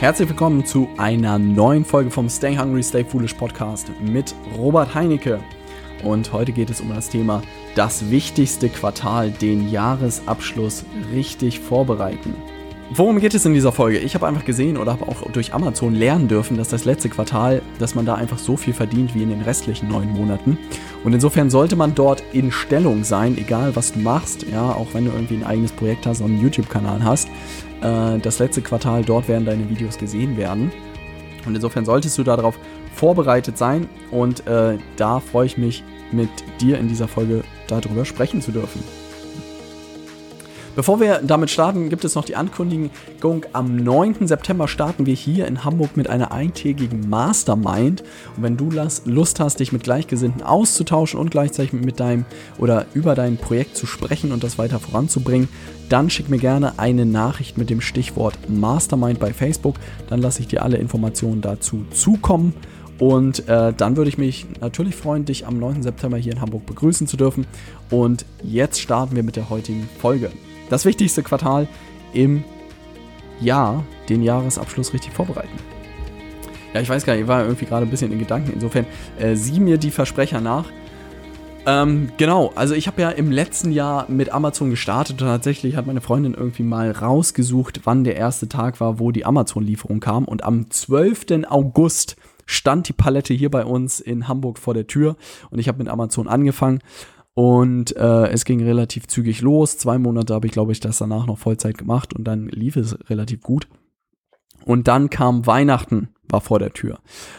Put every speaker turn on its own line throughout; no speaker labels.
Herzlich willkommen zu einer neuen Folge vom Stay Hungry, Stay Foolish Podcast mit Robert Heinecke. Und heute geht es um das Thema das wichtigste Quartal, den Jahresabschluss richtig vorbereiten. Worum geht es in dieser Folge? Ich habe einfach gesehen oder habe auch durch Amazon lernen dürfen, dass das letzte Quartal, dass man da einfach so viel verdient wie in den restlichen neun Monaten. Und insofern sollte man dort in Stellung sein, egal was du machst, ja, auch wenn du irgendwie ein eigenes Projekt hast und einen YouTube-Kanal hast. Äh, das letzte Quartal, dort werden deine Videos gesehen werden. Und insofern solltest du darauf vorbereitet sein und äh, da freue ich mich mit dir in dieser Folge darüber sprechen zu dürfen. Bevor wir damit starten, gibt es noch die Ankündigung. Am 9. September starten wir hier in Hamburg mit einer eintägigen Mastermind. Und wenn du Lust hast, dich mit Gleichgesinnten auszutauschen und gleichzeitig mit deinem oder über dein Projekt zu sprechen und das weiter voranzubringen, dann schick mir gerne eine Nachricht mit dem Stichwort Mastermind bei Facebook. Dann lasse ich dir alle Informationen dazu zukommen. Und äh, dann würde ich mich natürlich freuen, dich am 9. September hier in Hamburg begrüßen zu dürfen. Und jetzt starten wir mit der heutigen Folge das wichtigste Quartal im Jahr, den Jahresabschluss richtig vorbereiten. Ja, ich weiß gar nicht, ich war irgendwie gerade ein bisschen in Gedanken. Insofern, äh, sieh mir die Versprecher nach. Ähm, genau, also ich habe ja im letzten Jahr mit Amazon gestartet und tatsächlich hat meine Freundin irgendwie mal rausgesucht, wann der erste Tag war, wo die Amazon-Lieferung kam. Und am 12. August stand die Palette hier bei uns in Hamburg vor der Tür und ich habe mit Amazon angefangen und äh, es ging relativ zügig los. Zwei Monate habe ich, glaube ich, das danach noch Vollzeit gemacht und dann lief es relativ gut. Und dann kam Weihnachten, war vor der Tür.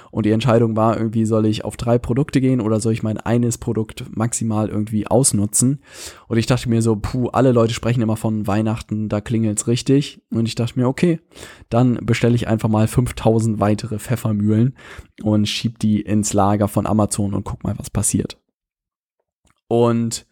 Und die Entscheidung war irgendwie, soll ich auf drei Produkte gehen oder soll ich mein eines Produkt maximal irgendwie ausnutzen? Und ich dachte mir so, puh, alle Leute sprechen immer von Weihnachten, da klingelt's richtig. Und ich dachte mir, okay, dann bestelle ich einfach mal 5000 weitere Pfeffermühlen und schieb die ins Lager von Amazon und guck mal, was passiert. Und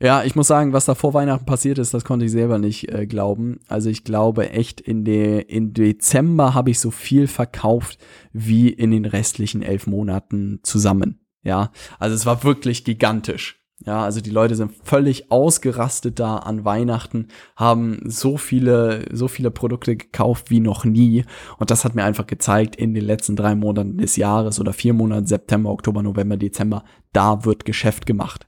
ja, ich muss sagen, was da vor Weihnachten passiert ist, das konnte ich selber nicht äh, glauben. Also ich glaube echt, in, de, in Dezember habe ich so viel verkauft wie in den restlichen elf Monaten zusammen. Ja, also es war wirklich gigantisch. Ja, also die Leute sind völlig ausgerastet da an Weihnachten, haben so viele, so viele Produkte gekauft wie noch nie. Und das hat mir einfach gezeigt, in den letzten drei Monaten des Jahres oder vier Monaten, September, Oktober, November, Dezember, da wird Geschäft gemacht.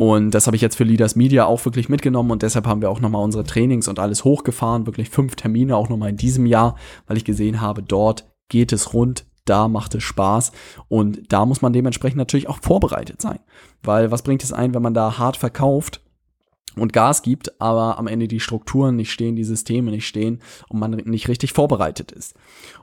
Und das habe ich jetzt für Leaders Media auch wirklich mitgenommen und deshalb haben wir auch nochmal unsere Trainings und alles hochgefahren, wirklich fünf Termine auch nochmal in diesem Jahr, weil ich gesehen habe, dort geht es rund, da macht es Spaß und da muss man dementsprechend natürlich auch vorbereitet sein. Weil was bringt es ein, wenn man da hart verkauft und Gas gibt, aber am Ende die Strukturen nicht stehen, die Systeme nicht stehen und man nicht richtig vorbereitet ist.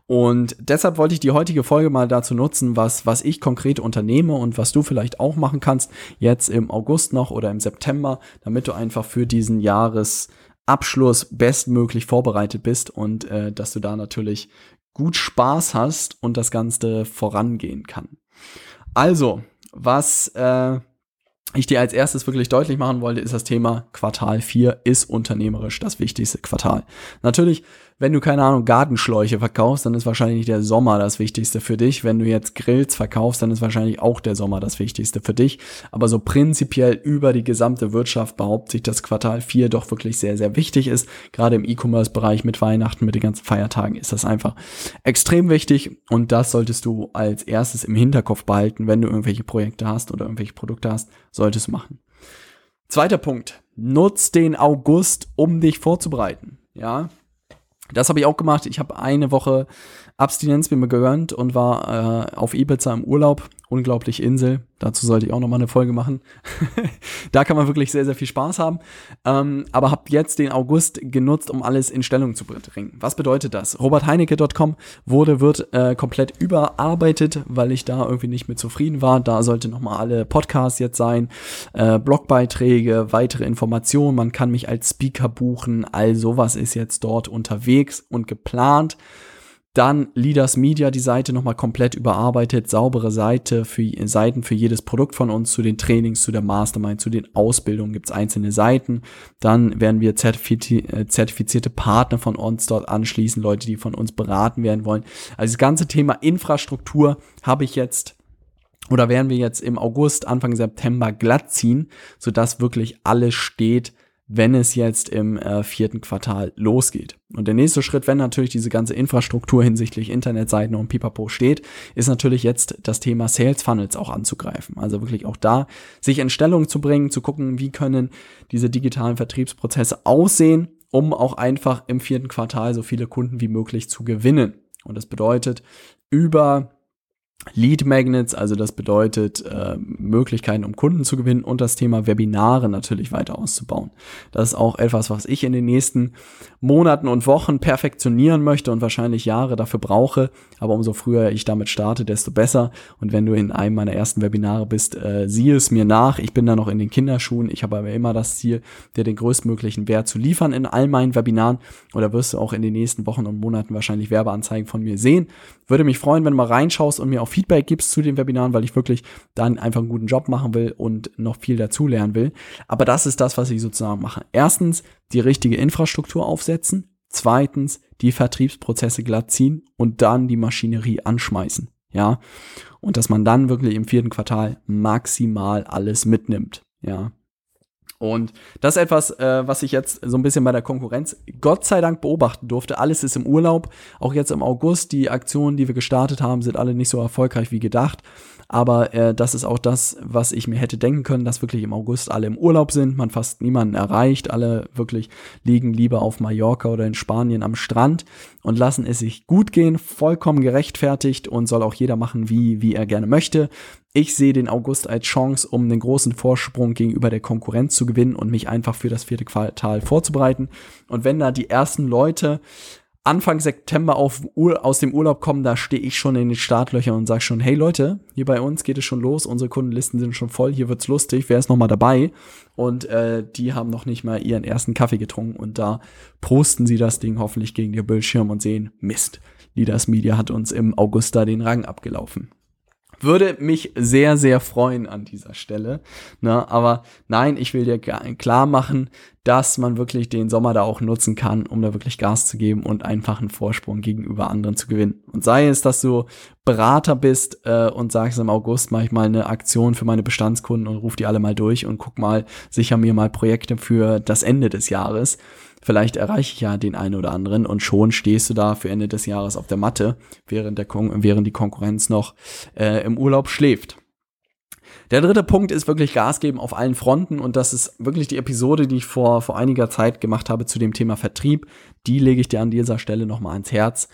Und deshalb wollte ich die heutige Folge mal dazu nutzen, was, was ich konkret unternehme und was du vielleicht auch machen kannst, jetzt im August noch oder im September, damit du einfach für diesen Jahresabschluss bestmöglich vorbereitet bist und äh, dass du da natürlich gut Spaß hast und das Ganze vorangehen kann. Also, was äh, ich dir als erstes wirklich deutlich machen wollte, ist das Thema Quartal 4 ist unternehmerisch das wichtigste Quartal. Natürlich, wenn du keine Ahnung Gartenschläuche verkaufst, dann ist wahrscheinlich der Sommer das wichtigste für dich. Wenn du jetzt Grills verkaufst, dann ist wahrscheinlich auch der Sommer das wichtigste für dich. Aber so prinzipiell über die gesamte Wirtschaft behauptet sich, dass Quartal 4 doch wirklich sehr, sehr wichtig ist. Gerade im E-Commerce-Bereich mit Weihnachten, mit den ganzen Feiertagen ist das einfach extrem wichtig. Und das solltest du als erstes im Hinterkopf behalten, wenn du irgendwelche Projekte hast oder irgendwelche Produkte hast, solltest du machen. Zweiter Punkt. Nutz den August, um dich vorzubereiten. Ja, das habe ich auch gemacht. Ich habe eine Woche Abstinenz mir gegönnt und war äh, auf Ibiza im Urlaub. Unglaublich Insel. Dazu sollte ich auch noch mal eine Folge machen. da kann man wirklich sehr, sehr viel Spaß haben. Ähm, aber habe jetzt den August genutzt, um alles in Stellung zu bringen. Was bedeutet das? robertheinecke.com wurde, wird äh, komplett überarbeitet, weil ich da irgendwie nicht mit zufrieden war. Da sollte noch mal alle Podcasts jetzt sein, äh, Blogbeiträge, weitere Informationen. Man kann mich als Speaker buchen. All sowas ist jetzt dort unterwegs und geplant. Dann Leaders Media, die Seite nochmal komplett überarbeitet, saubere Seite für Seiten für jedes Produkt von uns, zu den Trainings, zu der Mastermind, zu den Ausbildungen gibt's einzelne Seiten. Dann werden wir äh, zertifizierte Partner von uns dort anschließen, Leute, die von uns beraten werden wollen. Also das ganze Thema Infrastruktur habe ich jetzt oder werden wir jetzt im August, Anfang September glatt ziehen, sodass wirklich alles steht, wenn es jetzt im äh, vierten Quartal losgeht. Und der nächste Schritt, wenn natürlich diese ganze Infrastruktur hinsichtlich Internetseiten und Pipapo steht, ist natürlich jetzt das Thema Sales Funnels auch anzugreifen. Also wirklich auch da sich in Stellung zu bringen, zu gucken, wie können diese digitalen Vertriebsprozesse aussehen, um auch einfach im vierten Quartal so viele Kunden wie möglich zu gewinnen. Und das bedeutet, über Lead Magnets, also das bedeutet äh, Möglichkeiten, um Kunden zu gewinnen und das Thema Webinare natürlich weiter auszubauen. Das ist auch etwas, was ich in den nächsten Monaten und Wochen perfektionieren möchte und wahrscheinlich Jahre dafür brauche. Aber umso früher ich damit starte, desto besser. Und wenn du in einem meiner ersten Webinare bist, äh, sieh es mir nach. Ich bin da noch in den Kinderschuhen. Ich habe aber immer das Ziel, dir den größtmöglichen Wert zu liefern in all meinen Webinaren. Oder wirst du auch in den nächsten Wochen und Monaten wahrscheinlich Werbeanzeigen von mir sehen. Würde mich freuen, wenn du mal reinschaust und mir auch Feedback gibst zu den Webinaren, weil ich wirklich dann einfach einen guten Job machen will und noch viel dazulernen will. Aber das ist das, was ich sozusagen mache. Erstens, die richtige Infrastruktur aufsetzen. Zweitens, die Vertriebsprozesse glatt ziehen und dann die Maschinerie anschmeißen. Ja. Und dass man dann wirklich im vierten Quartal maximal alles mitnimmt. Ja. Und das ist etwas, äh, was ich jetzt so ein bisschen bei der Konkurrenz Gott sei Dank beobachten durfte. Alles ist im Urlaub. Auch jetzt im August. Die Aktionen, die wir gestartet haben, sind alle nicht so erfolgreich wie gedacht. Aber äh, das ist auch das, was ich mir hätte denken können, dass wirklich im August alle im Urlaub sind, man fast niemanden erreicht, alle wirklich liegen lieber auf Mallorca oder in Spanien am Strand und lassen es sich gut gehen, vollkommen gerechtfertigt und soll auch jeder machen, wie, wie er gerne möchte. Ich sehe den August als Chance, um einen großen Vorsprung gegenüber der Konkurrenz zu gewinnen und mich einfach für das vierte Quartal vorzubereiten. Und wenn da die ersten Leute Anfang September auf, aus dem Urlaub kommen, da stehe ich schon in den Startlöchern und sage schon, hey Leute, hier bei uns geht es schon los, unsere Kundenlisten sind schon voll, hier wird's lustig, wer ist noch mal dabei? Und äh, die haben noch nicht mal ihren ersten Kaffee getrunken und da posten sie das Ding hoffentlich gegen ihr Bildschirm und sehen, Mist, Leaders Media hat uns im August da den Rang abgelaufen. Würde mich sehr, sehr freuen an dieser Stelle. Ne? Aber nein, ich will dir klar machen, dass man wirklich den Sommer da auch nutzen kann, um da wirklich Gas zu geben und einfach einen Vorsprung gegenüber anderen zu gewinnen. Und sei es, dass du Berater bist äh, und sagst im August mache ich mal eine Aktion für meine Bestandskunden und ruf die alle mal durch und guck mal, sicher mir mal Projekte für das Ende des Jahres Vielleicht erreiche ich ja den einen oder anderen und schon stehst du da für Ende des Jahres auf der Matte, während, der Kon während die Konkurrenz noch äh, im Urlaub schläft. Der dritte Punkt ist wirklich Gas geben auf allen Fronten und das ist wirklich die Episode, die ich vor, vor einiger Zeit gemacht habe zu dem Thema Vertrieb. Die lege ich dir an dieser Stelle nochmal ans Herz.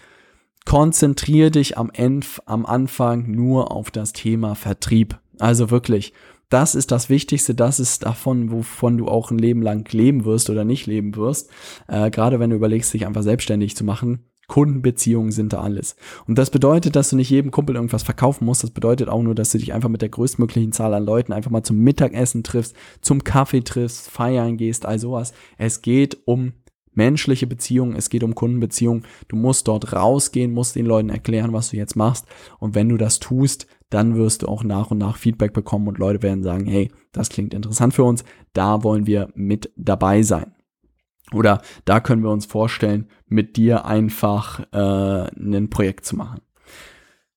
Konzentriere dich am, End, am Anfang nur auf das Thema Vertrieb. Also wirklich, das ist das Wichtigste, das ist davon, wovon du auch ein Leben lang leben wirst oder nicht leben wirst. Äh, Gerade wenn du überlegst, dich einfach selbstständig zu machen. Kundenbeziehungen sind da alles. Und das bedeutet, dass du nicht jedem Kumpel irgendwas verkaufen musst. Das bedeutet auch nur, dass du dich einfach mit der größtmöglichen Zahl an Leuten einfach mal zum Mittagessen triffst, zum Kaffee triffst, feiern gehst, all sowas. Es geht um menschliche Beziehungen, es geht um Kundenbeziehungen. Du musst dort rausgehen, musst den Leuten erklären, was du jetzt machst. Und wenn du das tust, dann wirst du auch nach und nach Feedback bekommen und Leute werden sagen, hey, das klingt interessant für uns, da wollen wir mit dabei sein. Oder da können wir uns vorstellen, mit dir einfach äh, ein Projekt zu machen.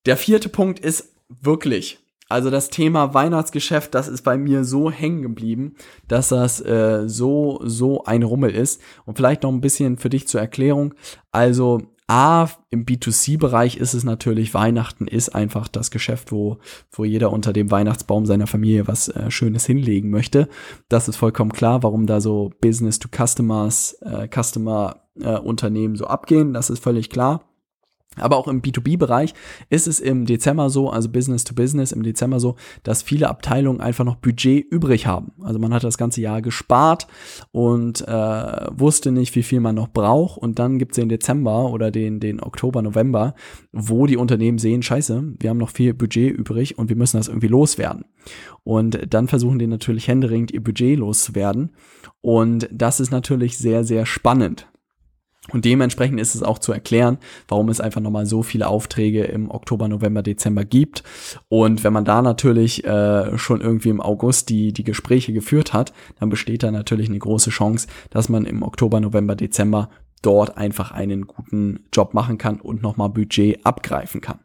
Der vierte Punkt ist wirklich, also das Thema Weihnachtsgeschäft, das ist bei mir so hängen geblieben, dass das äh, so, so ein Rummel ist. Und vielleicht noch ein bisschen für dich zur Erklärung. Also A, im B2C-Bereich ist es natürlich, Weihnachten ist einfach das Geschäft, wo, wo jeder unter dem Weihnachtsbaum seiner Familie was äh, Schönes hinlegen möchte. Das ist vollkommen klar, warum da so Business to Customers, äh, Customer-Unternehmen äh, so abgehen. Das ist völlig klar. Aber auch im B2B-Bereich ist es im Dezember so, also Business to Business im Dezember so, dass viele Abteilungen einfach noch Budget übrig haben. Also man hat das ganze Jahr gespart und äh, wusste nicht, wie viel man noch braucht. Und dann gibt es den Dezember oder den, den Oktober, November, wo die Unternehmen sehen, scheiße, wir haben noch viel Budget übrig und wir müssen das irgendwie loswerden. Und dann versuchen die natürlich händeringend ihr Budget loszuwerden. Und das ist natürlich sehr, sehr spannend. Und dementsprechend ist es auch zu erklären, warum es einfach nochmal so viele Aufträge im Oktober, November, Dezember gibt. Und wenn man da natürlich äh, schon irgendwie im August die, die Gespräche geführt hat, dann besteht da natürlich eine große Chance, dass man im Oktober, November, Dezember dort einfach einen guten Job machen kann und nochmal Budget abgreifen kann.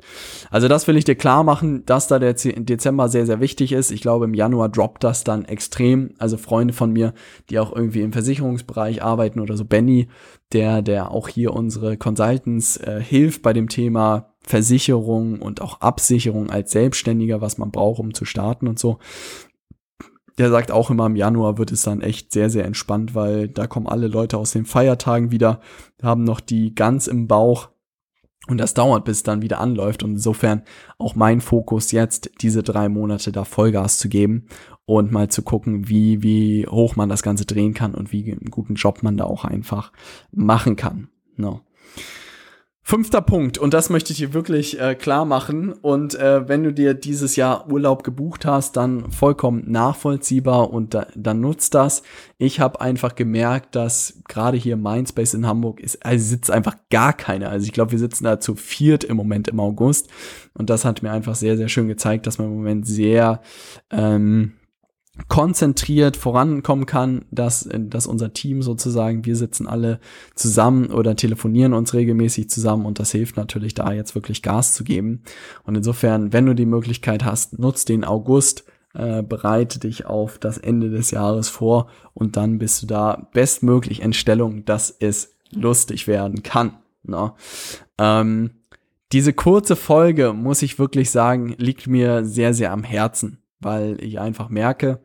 Also das will ich dir klar machen, dass da der Dezember sehr, sehr wichtig ist. Ich glaube, im Januar droppt das dann extrem. Also Freunde von mir, die auch irgendwie im Versicherungsbereich arbeiten oder so, Benny, der, der auch hier unsere Consultants äh, hilft bei dem Thema Versicherung und auch Absicherung als Selbstständiger, was man braucht, um zu starten und so der sagt auch immer, im Januar wird es dann echt sehr, sehr entspannt, weil da kommen alle Leute aus den Feiertagen wieder, haben noch die ganz im Bauch. Und das dauert, bis es dann wieder anläuft. Und insofern auch mein Fokus jetzt, diese drei Monate da Vollgas zu geben und mal zu gucken, wie, wie hoch man das Ganze drehen kann und wie einen guten Job man da auch einfach machen kann. No. Fünfter Punkt, und das möchte ich dir wirklich äh, klar machen. Und äh, wenn du dir dieses Jahr Urlaub gebucht hast, dann vollkommen nachvollziehbar und da, dann nutzt das. Ich habe einfach gemerkt, dass gerade hier Mindspace in Hamburg ist, also sitzt einfach gar keiner. Also ich glaube, wir sitzen da zu viert im Moment im August. Und das hat mir einfach sehr, sehr schön gezeigt, dass man im Moment sehr ähm, konzentriert vorankommen kann, dass, dass unser Team sozusagen, wir sitzen alle zusammen oder telefonieren uns regelmäßig zusammen und das hilft natürlich da jetzt wirklich Gas zu geben. Und insofern, wenn du die Möglichkeit hast, nutzt den August, äh, bereite dich auf das Ende des Jahres vor und dann bist du da bestmöglich in Stellung, dass es lustig werden kann. Ne? Ähm, diese kurze Folge, muss ich wirklich sagen, liegt mir sehr, sehr am Herzen, weil ich einfach merke,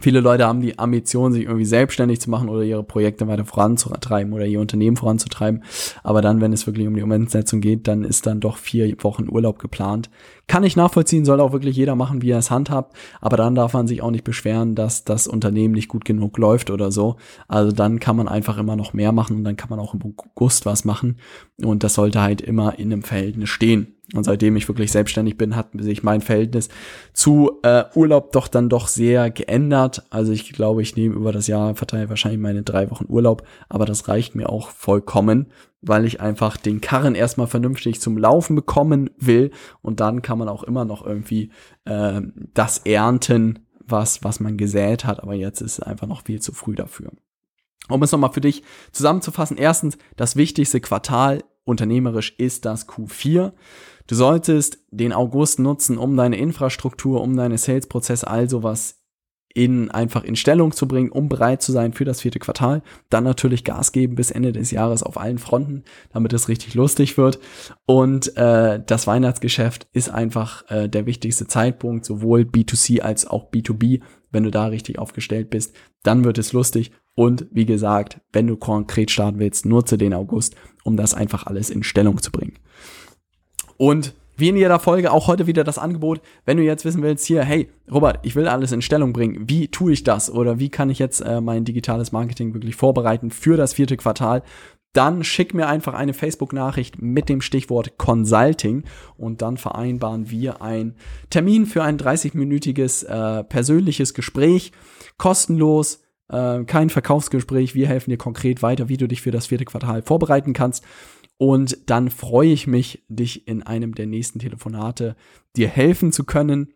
Viele Leute haben die Ambition, sich irgendwie selbstständig zu machen oder ihre Projekte weiter voranzutreiben oder ihr Unternehmen voranzutreiben. Aber dann, wenn es wirklich um die Umsetzung geht, dann ist dann doch vier Wochen Urlaub geplant. Kann ich nachvollziehen, soll auch wirklich jeder machen, wie er es handhabt. Aber dann darf man sich auch nicht beschweren, dass das Unternehmen nicht gut genug läuft oder so. Also dann kann man einfach immer noch mehr machen und dann kann man auch im August was machen. Und das sollte halt immer in einem Verhältnis stehen. Und seitdem ich wirklich selbstständig bin, hat sich mein Verhältnis zu äh, Urlaub doch dann doch sehr geändert. Also ich glaube, ich nehme über das Jahr verteilt wahrscheinlich meine drei Wochen Urlaub, aber das reicht mir auch vollkommen, weil ich einfach den Karren erstmal vernünftig zum Laufen bekommen will und dann kann man auch immer noch irgendwie äh, das ernten, was, was man gesät hat, aber jetzt ist es einfach noch viel zu früh dafür. Um es nochmal für dich zusammenzufassen, erstens, das wichtigste Quartal unternehmerisch ist das Q4. Du solltest den August nutzen, um deine Infrastruktur, um deine Sales-Prozesse, all sowas in einfach in Stellung zu bringen, um bereit zu sein für das vierte Quartal. Dann natürlich Gas geben bis Ende des Jahres auf allen Fronten, damit es richtig lustig wird. Und äh, das Weihnachtsgeschäft ist einfach äh, der wichtigste Zeitpunkt, sowohl B2C als auch B2B. Wenn du da richtig aufgestellt bist, dann wird es lustig. Und wie gesagt, wenn du konkret starten willst, nutze den August, um das einfach alles in Stellung zu bringen. Und wie in jeder Folge auch heute wieder das Angebot, wenn du jetzt wissen willst, hier, hey, Robert, ich will alles in Stellung bringen. Wie tue ich das? Oder wie kann ich jetzt äh, mein digitales Marketing wirklich vorbereiten für das vierte Quartal? Dann schick mir einfach eine Facebook-Nachricht mit dem Stichwort Consulting und dann vereinbaren wir einen Termin für ein 30-minütiges äh, persönliches Gespräch, kostenlos äh, kein Verkaufsgespräch. Wir helfen dir konkret weiter, wie du dich für das vierte Quartal vorbereiten kannst. Und dann freue ich mich, dich in einem der nächsten Telefonate dir helfen zu können.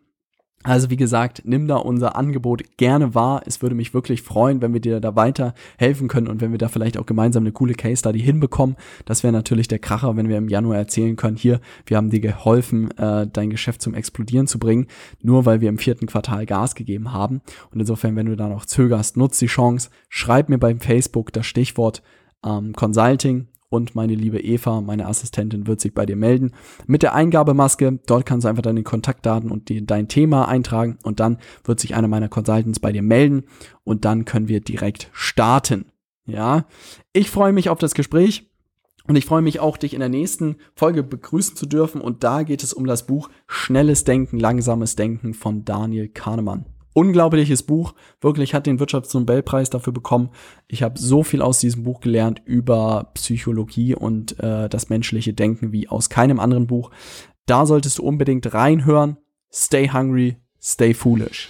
Also wie gesagt, nimm da unser Angebot gerne wahr. Es würde mich wirklich freuen, wenn wir dir da weiter helfen können und wenn wir da vielleicht auch gemeinsam eine coole Case Study hinbekommen. Das wäre natürlich der Kracher, wenn wir im Januar erzählen können, hier, wir haben dir geholfen, äh, dein Geschäft zum Explodieren zu bringen, nur weil wir im vierten Quartal Gas gegeben haben. Und insofern, wenn du da noch zögerst, nutz die Chance, schreib mir beim Facebook das Stichwort ähm, Consulting und meine liebe Eva, meine Assistentin, wird sich bei dir melden. Mit der Eingabemaske, dort kannst du einfach deine Kontaktdaten und die, dein Thema eintragen und dann wird sich einer meiner Consultants bei dir melden und dann können wir direkt starten. Ja, ich freue mich auf das Gespräch. Und ich freue mich auch, dich in der nächsten Folge begrüßen zu dürfen. Und da geht es um das Buch Schnelles Denken, Langsames Denken von Daniel Kahnemann unglaubliches Buch. Wirklich hat den Wirtschaftsnobelpreis dafür bekommen. Ich habe so viel aus diesem Buch gelernt über Psychologie und äh, das menschliche Denken wie aus keinem anderen Buch. Da solltest du unbedingt reinhören. Stay hungry, stay foolish.